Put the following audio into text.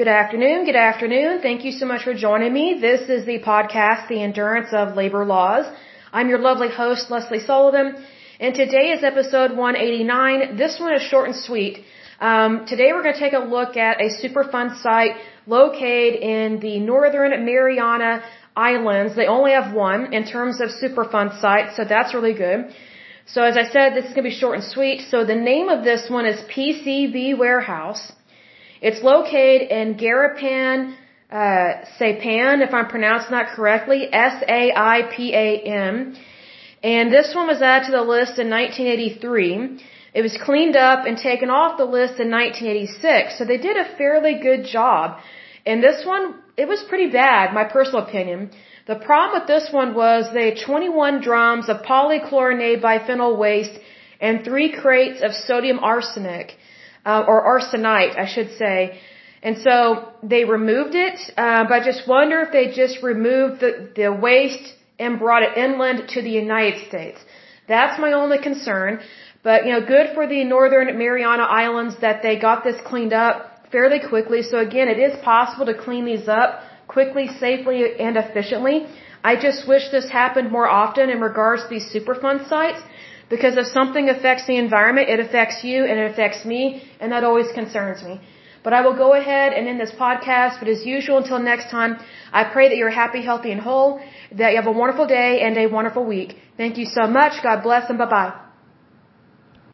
Good afternoon. Good afternoon. Thank you so much for joining me. This is the podcast, The Endurance of Labor Laws. I'm your lovely host, Lesley Sullivan, and today is episode 189. This one is short and sweet. Um, today we're going to take a look at a Superfund site located in the Northern Mariana Islands. They only have one in terms of Superfund sites, so that's really good. So as I said, this is going to be short and sweet. So the name of this one is PCB Warehouse. It's located in Garapan, uh, Saipan, if I'm pronouncing that correctly, S-A-I-P-A-M. And this one was added to the list in 1983. It was cleaned up and taken off the list in 1986. So they did a fairly good job. And this one, it was pretty bad, my personal opinion. The problem with this one was they had 21 drums of polychlorinated biphenyl waste and three crates of sodium arsenic, uh, or arsenite, I should say. And so they removed it, uh, but I just wonder if they just removed the, the waste and brought it inland to the United States. That's my only concern. But, you know, good for the Northern Mariana Islands that they got this cleaned up fairly quickly. So again, it is possible to clean these up quickly, safely, and efficiently. I just wish this happened more often in regards to these Superfund sites because if something affects the environment, it affects you and it affects me, and that always concerns me. But I will go ahead and end this podcast. But as usual, until next time, I pray that you're happy, healthy, and whole, that you have a wonderful day and a wonderful week. Thank you so much. God bless and bye bye.